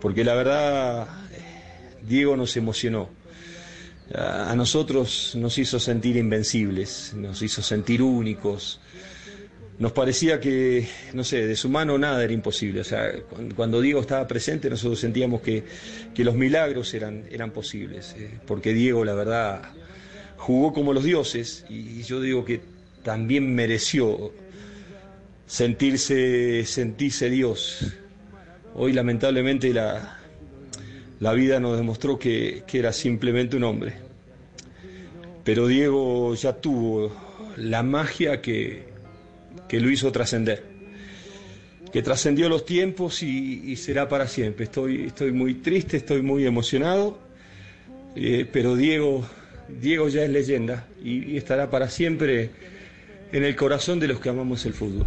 porque la verdad Diego nos emocionó. A nosotros nos hizo sentir invencibles, nos hizo sentir únicos. Nos parecía que, no sé, de su mano nada era imposible. O sea, cuando Diego estaba presente nosotros sentíamos que, los milagros eran, eran posibles. Eh, porque Diego, la verdad, jugó como los dioses y yo digo que también mereció sentirse, sentirse Dios. Hoy lamentablemente la, la vida nos demostró que, era simplemente un hombre. Pero Diego ya tuvo la magia que, que lo hizo trascender, que trascendió los tiempos y, será para siempre. Estoy, estoy muy triste, estoy muy emocionado, eh, pero Diego, Diego ya es leyenda y estará para siempre en el corazón de los que amamos el fútbol.